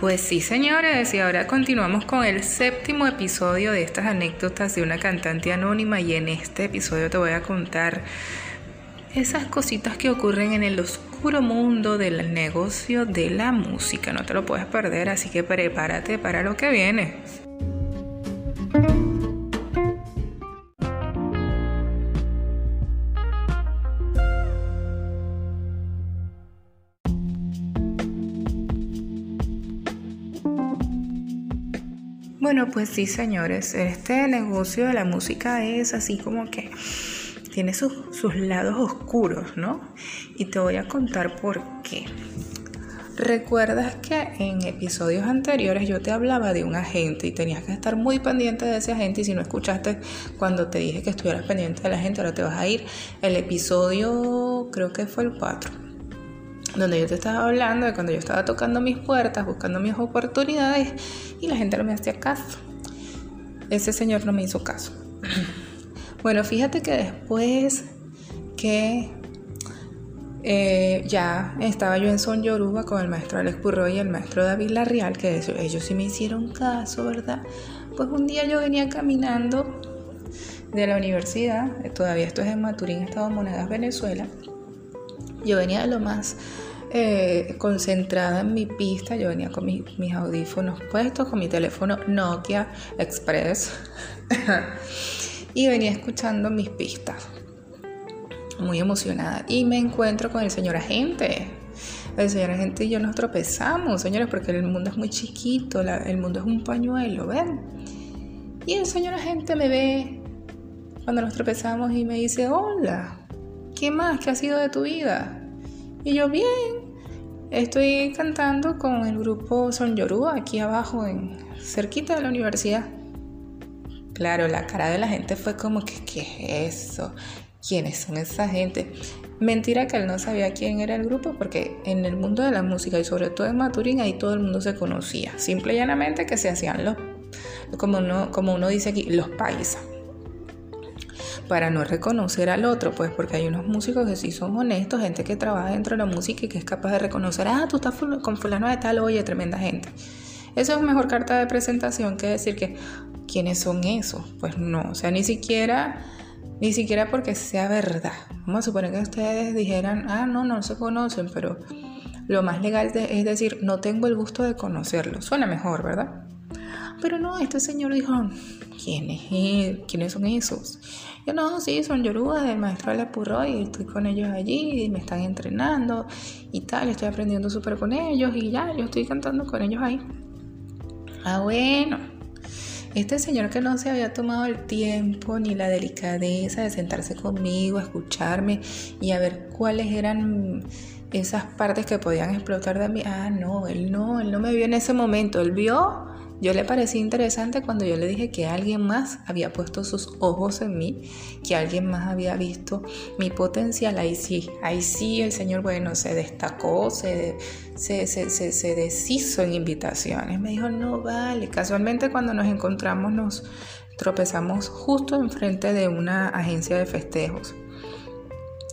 Pues sí, señores, y ahora continuamos con el séptimo episodio de estas anécdotas de una cantante anónima y en este episodio te voy a contar esas cositas que ocurren en el oscuro mundo del negocio de la música. No te lo puedes perder, así que prepárate para lo que viene. Bueno, pues sí, señores, este negocio de la música es así como que tiene sus, lados oscuros, ¿no? Y te voy a contar por qué. ¿Recuerdas que en episodios anteriores yo te hablaba de un agente y tenías que estar muy pendiente de ese agente y si no escuchaste cuando te dije que estuvieras pendiente de la gente, ahora te vas a ir. El episodio creo que fue el 4 donde yo te estaba hablando de cuando yo estaba tocando mis puertas, buscando mis oportunidades y la gente no me hacía caso. Ese señor no me hizo caso. Bueno, fíjate que después que eh, ya estaba yo en Son Yoruba con el maestro Alex Purro y el maestro David Larrial, que ellos sí me hicieron caso, ¿verdad? Pues un día yo venía caminando de la universidad, todavía esto es en Maturín, Estado Monedas, Venezuela. Yo venía de lo más eh, concentrada en mi pista. Yo venía con mis, audífonos puestos, con mi teléfono Nokia Express y venía escuchando mis pistas. Muy emocionada. Y me encuentro con el señor agente. El señor agente y yo nos tropezamos, señores, porque el mundo es muy chiquito, el mundo es un pañuelo, ¿ven? Y el señor agente me ve cuando nos tropezamos y me dice, hola, ¿qué más? ¿Qué ha sido de tu vida? Y yo, bien, Estoy cantando con el grupo Son Yoruba aquí abajo, en, cerquita de la universidad. Claro, la cara de la gente fue como que, ¿qué es eso? ¿Quiénes son esa gente? Mentira que él no sabía quién era el grupo porque en el mundo de la música y sobre todo en Maturín ahí todo el mundo se conocía. Simple y llanamente que se hacían los, como uno, como uno dice aquí, los paisas para no reconocer al otro, pues porque hay unos músicos que sí son honestos, gente que trabaja dentro de la música y que es capaz de reconocer, ah, tú estás con fulano de tal, oye, tremenda gente. Eso es mejor carta de presentación que decir que, ¿quiénes son esos? Pues no, o sea, ni siquiera, ni siquiera porque sea verdad. Vamos a suponer que ustedes dijeran, ah, no, no se conocen, pero lo más legal es decir, no tengo el gusto de conocerlo. Suena mejor, ¿verdad? Pero no, este señor dijo, ¿quién es ¿quiénes son esos? Yo no, sí, son yoruba del maestro Alepurro y estoy con ellos allí y me están entrenando y tal, estoy aprendiendo súper con ellos y ya, yo estoy cantando con ellos ahí. Ah, bueno. Este señor que no se había tomado el tiempo ni la delicadeza de sentarse conmigo, escucharme y a ver cuáles eran esas partes que podían explotar de mí. Ah, no, él no, él no me vio en ese momento, él vio yo le parecí interesante cuando yo le dije que alguien más había puesto sus ojos en mí, que alguien más había visto mi potencial. Ahí sí, ahí sí el Señor, bueno, se destacó, se, se, se, se deshizo en invitaciones. Me dijo, no vale. Casualmente cuando nos encontramos nos tropezamos justo enfrente de una agencia de festejos.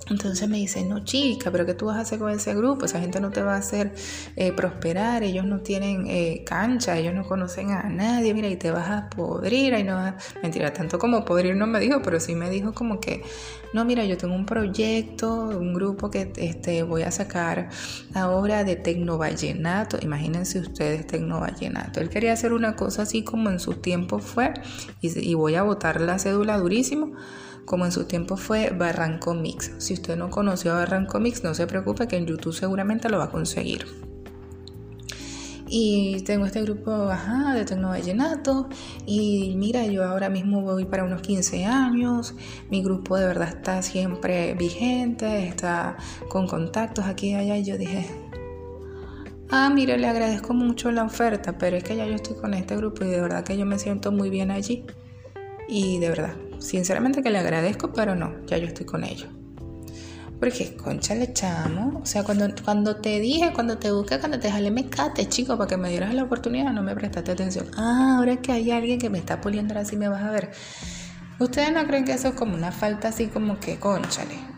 Entonces me dice, no chica, pero ¿qué tú vas a hacer con ese grupo? Esa gente no te va a hacer eh, prosperar, ellos no tienen eh, cancha, ellos no conocen a nadie, mira, y te vas a podrir, y no vas... Mentira, tanto como podrir no me dijo, pero sí me dijo como que, no, mira, yo tengo un proyecto, un grupo que este, voy a sacar ahora de Tecnovallenato, imagínense ustedes Tecnovallenato. Él quería hacer una cosa así como en su tiempo fue, y, y voy a botar la cédula durísimo como en su tiempo fue Barranco Mix. Si usted no conoció a Barranco Mix, no se preocupe que en YouTube seguramente lo va a conseguir. Y tengo este grupo ajá, de Tecno Vallenato. Y mira, yo ahora mismo voy para unos 15 años. Mi grupo de verdad está siempre vigente, está con contactos aquí y allá. Y yo dije, ah, mire, le agradezco mucho la oferta, pero es que ya yo estoy con este grupo y de verdad que yo me siento muy bien allí. Y de verdad, sinceramente que le agradezco, pero no, ya yo estoy con ellos. Porque, concha, le chamo. O sea, cuando, cuando te dije, cuando te busqué, cuando te jalé cate, chico, para que me dieras la oportunidad, no me prestaste atención. Ah, ahora que hay alguien que me está puliendo así, me vas a ver. ¿Ustedes no creen que eso es como una falta así como que, conchale?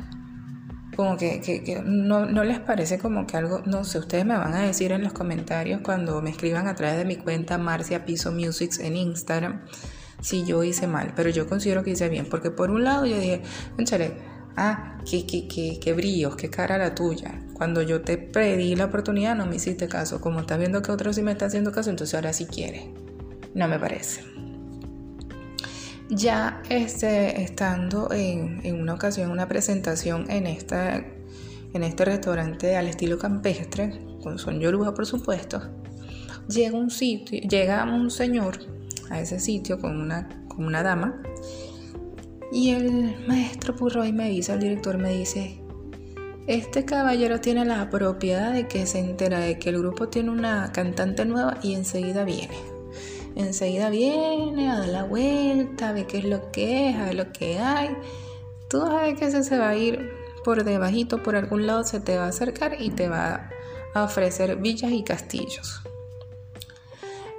como que, no, no, les parece como que algo, no sé, ustedes me van a decir en los comentarios cuando me escriban a través de mi cuenta Marcia Piso Music en Instagram si yo hice mal, pero yo considero que hice bien, porque por un lado yo dije, échale, ah, qué, qué, qué, qué brillos, qué cara la tuya. Cuando yo te pedí la oportunidad no me hiciste caso, como estás viendo que otro sí me está haciendo caso, entonces ahora sí quiere. No me parece. Ya este, estando en, en una ocasión, una presentación en, esta, en este restaurante al estilo campestre, con son yoruba por supuesto, llega un sitio, llega un señor a ese sitio con una, con una dama y el maestro Purroy me dice, el director me dice, este caballero tiene la propiedad de que se entera de que el grupo tiene una cantante nueva y enseguida viene enseguida viene a dar la vuelta, a ver qué es lo que es, a ver lo que hay. Tú sabes que ese se va a ir por debajito, por algún lado se te va a acercar y te va a ofrecer villas y castillos.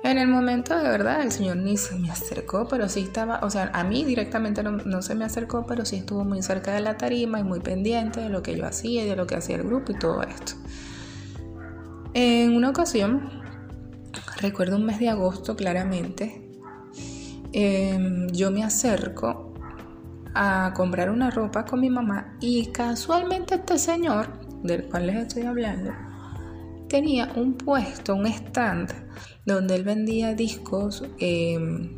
En el momento de verdad el Señor ni se me acercó, pero sí estaba, o sea, a mí directamente no, se me acercó, pero sí estuvo muy cerca de la tarima y muy pendiente de lo que yo hacía y de lo que hacía el grupo y todo esto. En una ocasión recuerdo un mes de agosto claramente, em, yo me acerco a comprar una ropa con mi mamá y casualmente este señor, del cual les estoy hablando, tenía un puesto, un stand, donde él vendía discos, em,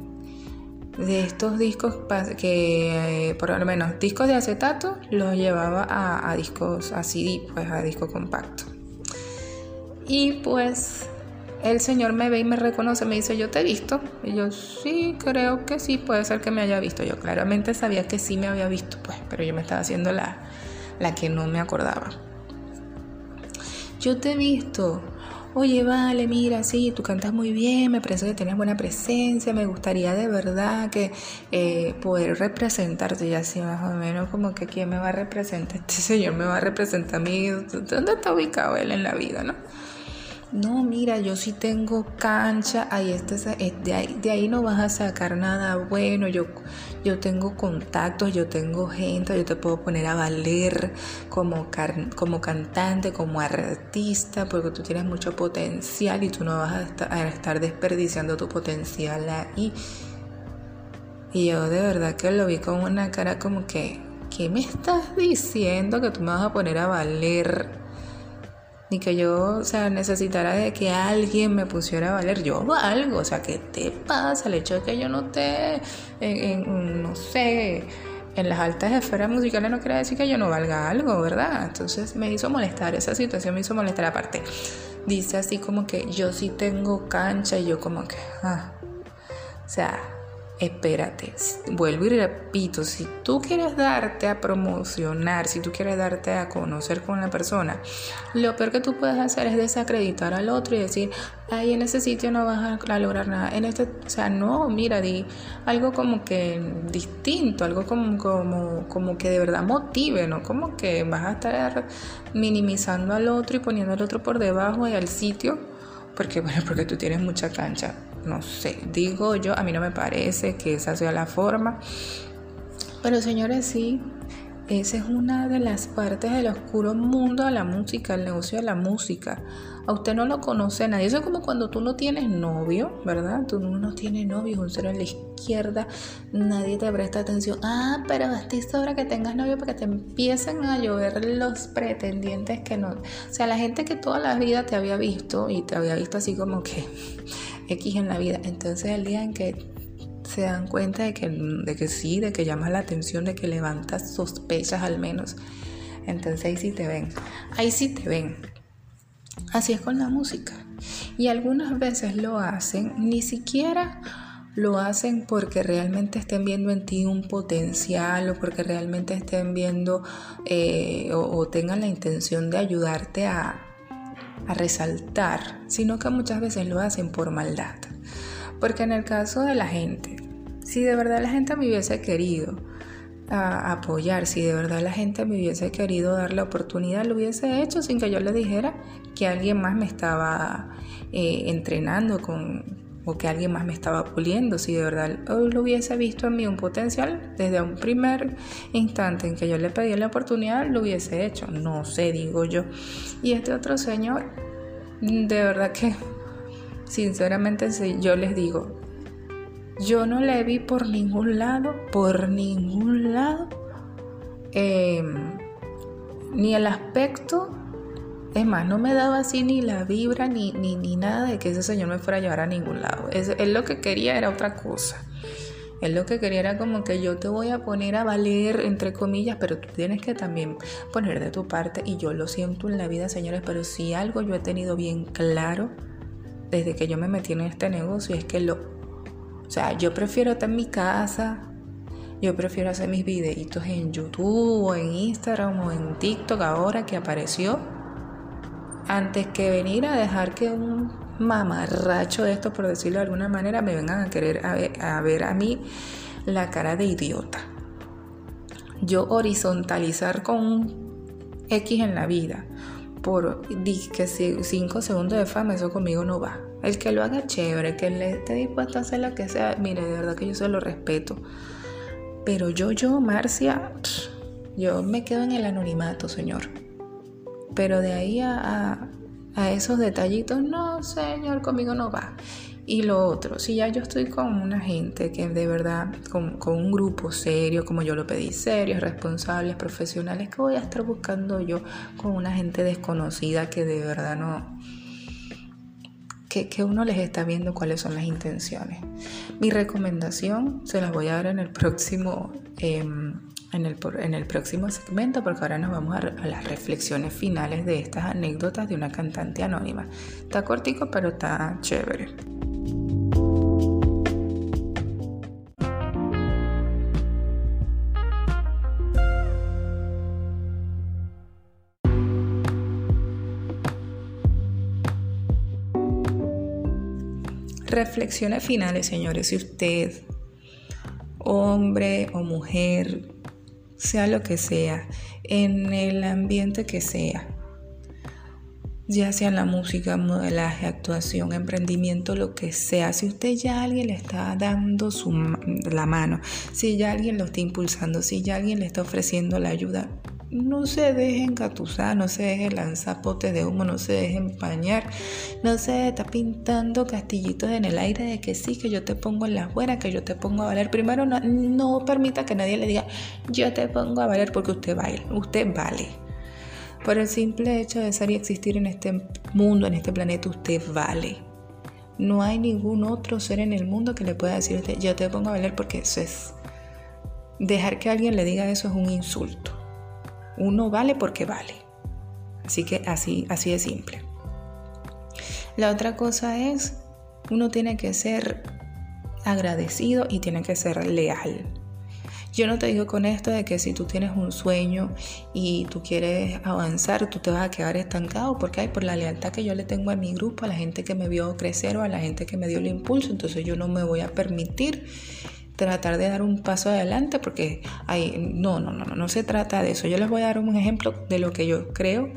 de estos discos que, por lo menos, discos de acetato, los llevaba a, a discos, a CD, pues a disco compacto. Y pues el Señor me ve y me reconoce, me dice, yo te he visto. Y yo, sí, creo que sí, puede ser que me haya visto. Yo claramente sabía que sí me había visto, pues, pero yo me estaba haciendo la, la que no me acordaba. Yo te he visto. Oye, vale, mira, sí, tú cantas muy bien, me parece que tienes buena presencia, me gustaría de verdad que eh, poder representarte y así más o menos como que quién me va a representar, este señor me va a representar a mí, ¿dónde está ubicado él en la vida, no? No, mira, yo sí tengo cancha, ahí este, de, ahí, no vas a sacar nada bueno, yo, yo tengo contactos, yo tengo gente, yo te puedo poner a valer como, como cantante, como artista, porque tú tienes mucho potencial y tú no vas a estar, a estar desperdiciando tu potencial ahí. Y yo de verdad que lo vi con una cara como que, ¿qué me estás diciendo que tú me vas a poner a valer? Ni que yo, o sea, necesitara de que alguien me pusiera a valer. Yo valgo, o sea, ¿qué te pasa? El hecho de que yo no esté, en, no sé, en las altas esferas musicales no quiere decir que yo no valga algo, ¿verdad? Entonces me hizo molestar, esa situación me hizo molestar aparte. Dice así como que yo sí tengo cancha y yo como que, ah, o sea, espérate, vuelvo y repito, si tú quieres darte a promocionar, si tú quieres darte a conocer con la persona, lo peor que tú puedes hacer es desacreditar al otro y decir, ay, en ese sitio no vas a lograr nada, en este, o sea, no, mira, di algo como que distinto, algo como, como, como que de verdad motive, ¿no? Como que vas a estar minimizando al otro y poniendo al otro por debajo y al sitio, porque, bueno, porque tú tienes mucha cancha no sé, digo yo, a mí no me parece que esa sea la forma. Pero señores, sí, esa es una de las partes del oscuro mundo de la música, el negocio de la música. A usted no lo conoce nadie. Eso es como cuando tú no tienes novio, ¿verdad? Tú no tienes novio, un cero a la izquierda, nadie te presta atención. Ah, pero bastiste ahora que tengas novio para que te empiecen a llover los pretendientes que no. O sea, la gente que toda la vida te había visto y te había visto así como que X en la vida. Entonces el día en que se dan cuenta de que, de que sí, de que llamas la atención, de que levantas sospechas al menos, entonces ahí sí te ven. Ahí sí te ven. Así es con la música. Y algunas veces lo hacen, ni siquiera lo hacen porque realmente estén viendo en ti un potencial o porque realmente estén viendo eh, o tengan la intención de ayudarte a, a resaltar, sino que muchas veces lo hacen por maldad. Porque en el caso de la gente, si de verdad la gente me hubiese querido apoyar, si de verdad la gente me hubiese querido dar la oportunidad, lo hubiese hecho sin que yo le dijera que alguien más me estaba eh, entrenando con, o que alguien más me estaba puliendo. Si de verdad lo hubiese visto en mí un potencial, desde un primer instante en que yo le pedí la oportunidad, lo hubiese hecho. No sé, digo yo. Y este otro señor, de verdad que, sinceramente, yo les digo, yo no le vi por ningún lado, por ningún lado, em, ni el aspecto es más, no me daba así ni la vibra ni, ni, ni nada de que ese señor me fuera a llevar a ningún lado. Es, él lo que quería era otra cosa. Él lo que quería era como que yo te voy a poner a valer, entre comillas, pero tú tienes que también poner de tu parte. Y yo lo siento en la vida, señores, pero si algo yo he tenido bien claro desde que yo me metí en este negocio es que lo... O sea, yo prefiero estar en mi casa, yo prefiero hacer mis videitos en YouTube o en Instagram o en TikTok ahora que apareció antes que venir a dejar que un mamarracho de esto, por decirlo de alguna manera, me vengan a querer a ver a, mí la cara de idiota. Yo horizontalizar con un X en la vida por que 5 segundos de fama, eso conmigo no va. El que lo haga chévere, que le esté dispuesto a hacer lo que sea, mire, de verdad que yo se lo respeto. Pero yo, yo, Marcia, yo me quedo en el anonimato, señor. Pero de ahí a, esos detallitos, no, señor, conmigo no va. Y lo otro, si ya yo estoy con una gente que de verdad, con, un grupo serio, como yo lo pedí, serios, responsables, profesionales, que voy a estar buscando yo con una gente desconocida que de verdad no, que, uno les está viendo cuáles son las intenciones. Mi recomendación se las voy a dar en el próximo em, en el, próximo segmento porque ahora nos vamos a, a, las reflexiones finales de estas anécdotas de una cantante anónima. Está cortico pero está chévere. Reflexiones finales, señores. Si usted, hombre o mujer, sea lo que sea, en el ambiente que sea, ya sea en la música, modelaje, actuación, emprendimiento, lo que sea, si usted ya alguien le está dando su, la mano, si ya alguien lo está impulsando, si ya alguien le está ofreciendo la ayuda, no se deje engatusar, no se deje lanzar potes de humo, no se deje empañar, no se está pintando castillitos en el aire de que sí, que yo te pongo en las buenas, que yo te pongo a valer. Primero, no, no permita que nadie le diga, yo te pongo a valer porque usted vale, usted vale. Por el simple hecho de ser y existir en este mundo, en este planeta, usted vale. No hay ningún otro ser en el mundo que le pueda decir usted, yo te pongo a valer porque eso es... Dejar que alguien le diga eso es un insulto. Uno vale porque vale. Así que así, así de simple. La otra cosa es, uno tiene que ser agradecido y tiene que ser leal. Yo no te digo con esto de que si tú tienes un sueño y tú quieres avanzar, tú te vas a quedar estancado, porque hay por la lealtad que yo le tengo a mi grupo, a la gente que me vio crecer o a la gente que me dio el impulso, entonces yo no me voy a permitir tratar de dar un paso adelante porque hay, no, no, no, no, no se trata de eso. Yo les voy a dar un ejemplo de lo que yo creo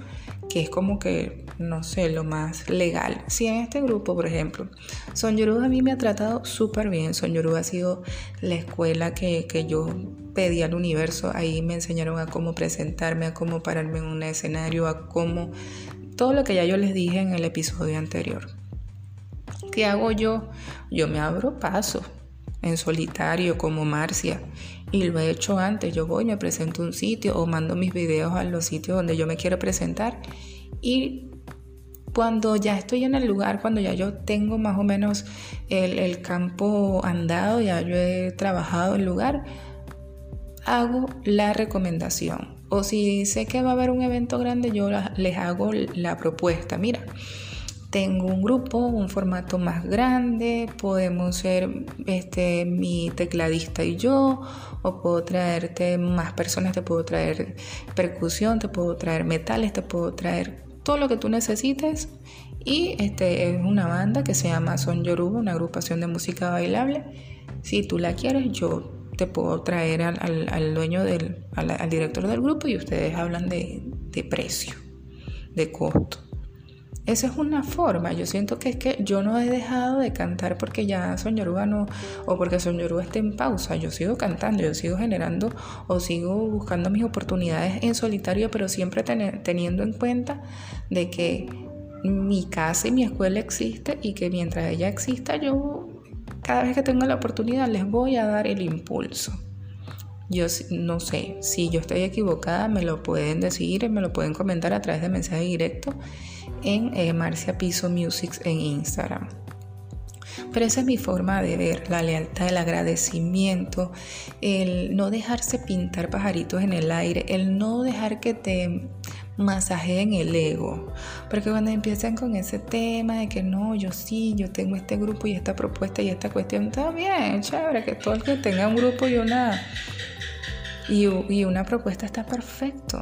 que es como que, no sé, lo más legal. Si en este grupo, por ejemplo, Son Yoruba a mí me ha tratado súper bien. Son Yoruba ha sido la escuela que, que yo pedí al universo. Ahí me enseñaron a cómo presentarme, a cómo pararme en un escenario, a cómo... Todo lo que ya yo les dije en el episodio anterior. ¿Qué hago yo? Yo me abro paso en solitario como Marcia. Y lo he hecho antes. Yo voy, me presento un sitio o mando mis videos a los sitios donde yo me quiero presentar. Y cuando ya estoy en el lugar, cuando ya yo tengo más o menos el, campo andado, ya yo he trabajado el lugar, hago la recomendación. O si sé que va a haber un evento grande, yo les hago la propuesta. Mira, tengo un grupo, un formato más grande, podemos ser este, mi tecladista y yo, o puedo traerte más personas, te puedo traer percusión, te puedo traer metales, te puedo traer todo lo que tú necesites. Y este es una banda que se llama Son Yoruba, una agrupación de música bailable. Si tú la quieres, yo te puedo traer al, dueño del, al, director del grupo y ustedes hablan de, de precio, de costo. Esa es una forma. Yo siento que es que yo no he dejado de cantar porque ya Soñoruga no, o porque Soñoruga esté en pausa. Yo sigo cantando, yo sigo generando o sigo buscando mis oportunidades en solitario, pero siempre teniendo en cuenta de que mi casa y mi escuela existe y que mientras ella exista, yo cada vez que tengo la oportunidad les voy a dar el impulso. Yo no sé, si yo estoy equivocada, me lo pueden decir, me lo pueden comentar a través de mensaje directo en eh, Marcia Piso Music en Instagram. Pero esa es mi forma de ver la lealtad, el agradecimiento, el no dejarse pintar pajaritos en el aire, el no dejar que te masajeen el ego. Porque cuando empiezan con ese tema de que no, yo sí, yo tengo este grupo y esta propuesta y esta cuestión, está bien, chévere, que todo el que tenga un grupo y una, y, y una propuesta está perfecto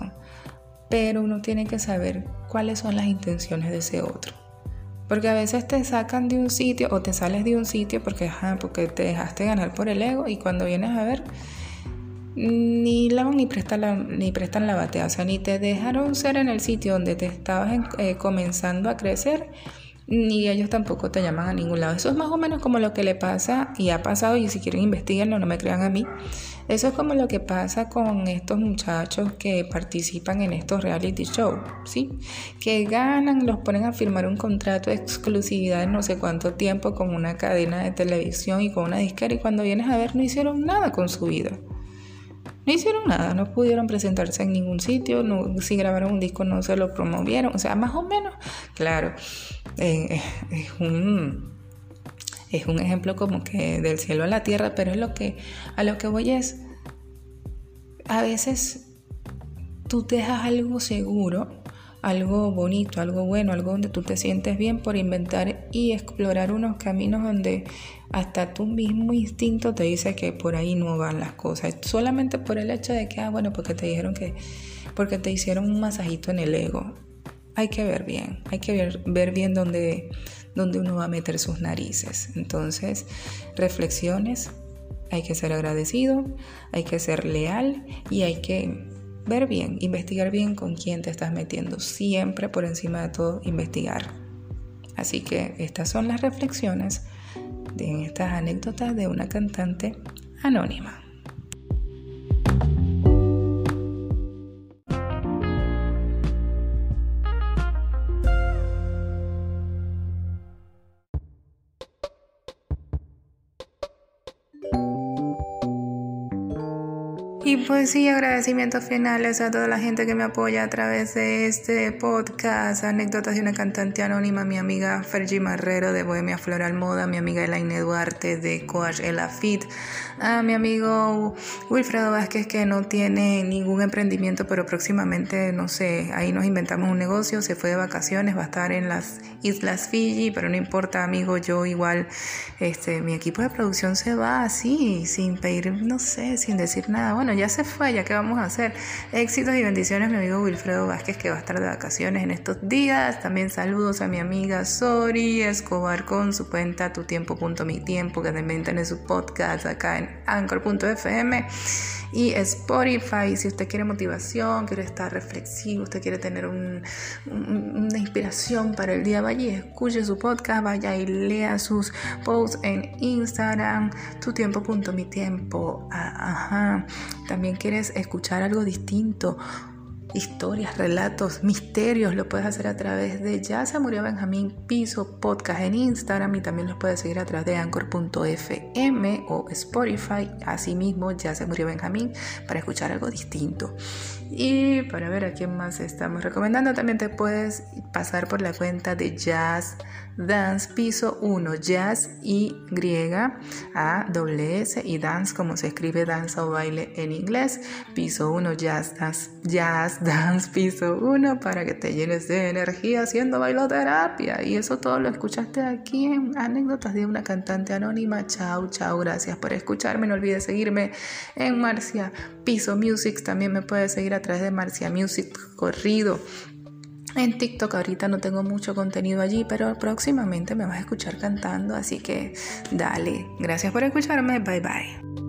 pero uno tiene que saber cuáles son las intenciones de ese otro. Porque a veces te sacan de un sitio o te sales de un sitio porque, porque te dejaste ganar por el ego y cuando vienes a ver, ni lavan ni prestan la, ni prestan la batea. O sea, ni te dejaron ser en el sitio donde te estabas eh, comenzando a crecer, ni ellos tampoco te llaman a ningún lado. Eso es más o menos como lo que le pasa y ha pasado, y si quieren investigarlo, no me crean a mí. Eso es como lo que pasa con estos muchachos que participan en estos reality shows, ¿sí? Que ganan, los ponen a firmar un contrato de exclusividad de no sé cuánto tiempo con una cadena de televisión y con una disquera y cuando vienes a ver no hicieron nada con su vida. No hicieron nada, no pudieron presentarse en ningún sitio, no, si grabaron un disco no se lo promovieron, o sea, más o menos, claro, eh, es un es un ejemplo como que del cielo a la tierra, pero es lo que a lo que voy es a veces tú dejas algo seguro, algo bonito, algo bueno, algo donde tú te sientes bien por inventar y explorar unos caminos donde hasta tu mismo instinto te dice que por ahí no van las cosas, solamente por el hecho de que, ah, bueno, porque te dijeron que, porque te hicieron un masajito en el ego. Hay que ver bien, hay que ver, bien dónde, dónde uno va a meter sus narices. Entonces, reflexiones, hay que ser agradecido, hay que ser leal y hay que ver bien, investigar bien con quién te estás metiendo. Siempre por encima de todo, investigar. Así que estas son las reflexiones de estas anécdotas de una cantante anónima. Pues sí, agradecimientos finales a toda la gente que me apoya a través de este podcast, anécdotas de una cantante anónima, mi amiga Fergie Marrero de Bohemia Floral Moda, mi amiga Elaine Duarte de Coach Ela Fit, a mi amigo Wilfredo Vázquez que no tiene ningún emprendimiento, pero próximamente, no sé, ahí nos inventamos un negocio, se fue de vacaciones, va a estar en las Islas Fiji, pero no importa, amigo, yo igual, este, mi equipo de producción se va así, sin pedir, no sé, sin decir nada. Bueno, ya se ya qué vamos a hacer. Éxitos y bendiciones, mi amigo Wilfredo Vázquez, que va a estar de vacaciones en estos días. También saludos a mi amiga Sori Escobar con su cuenta tu tiempo.mi tiempo, que también tiene su podcast acá en anchor.fm y Spotify. Si usted quiere motivación, quiere estar reflexivo, usted quiere tener una inspiración para el día, vaya y escuche su podcast, vaya y lea sus posts en Instagram, tu tiempo. Ah, ajá. También quieres escuchar algo distinto historias, relatos, misterios, lo puedes hacer a través de Ya se murió Benjamín Piso Podcast en Instagram y también los puedes seguir a través de anchor.fm o Spotify, asimismo Ya se murió Benjamín para escuchar algo distinto. Y para ver a quién más estamos recomendando, también te puedes pasar por la cuenta de Jazz Dance Piso 1, Jazz y griega A W S y Dance como se escribe danza o baile en inglés. Piso 1, Jazz Dance, Jazz Dance Piso 1 para que te llenes de energía haciendo bailoterapia. Y eso todo lo escuchaste aquí en anécdotas de una cantante anónima. Chao, chao, gracias por escucharme. No olvides seguirme en Marcia Piso Music. También me puedes seguir a través de Marcia Music Corrido. En TikTok ahorita no tengo mucho contenido allí, pero próximamente me vas a escuchar cantando, así que dale. Gracias por escucharme. Bye bye.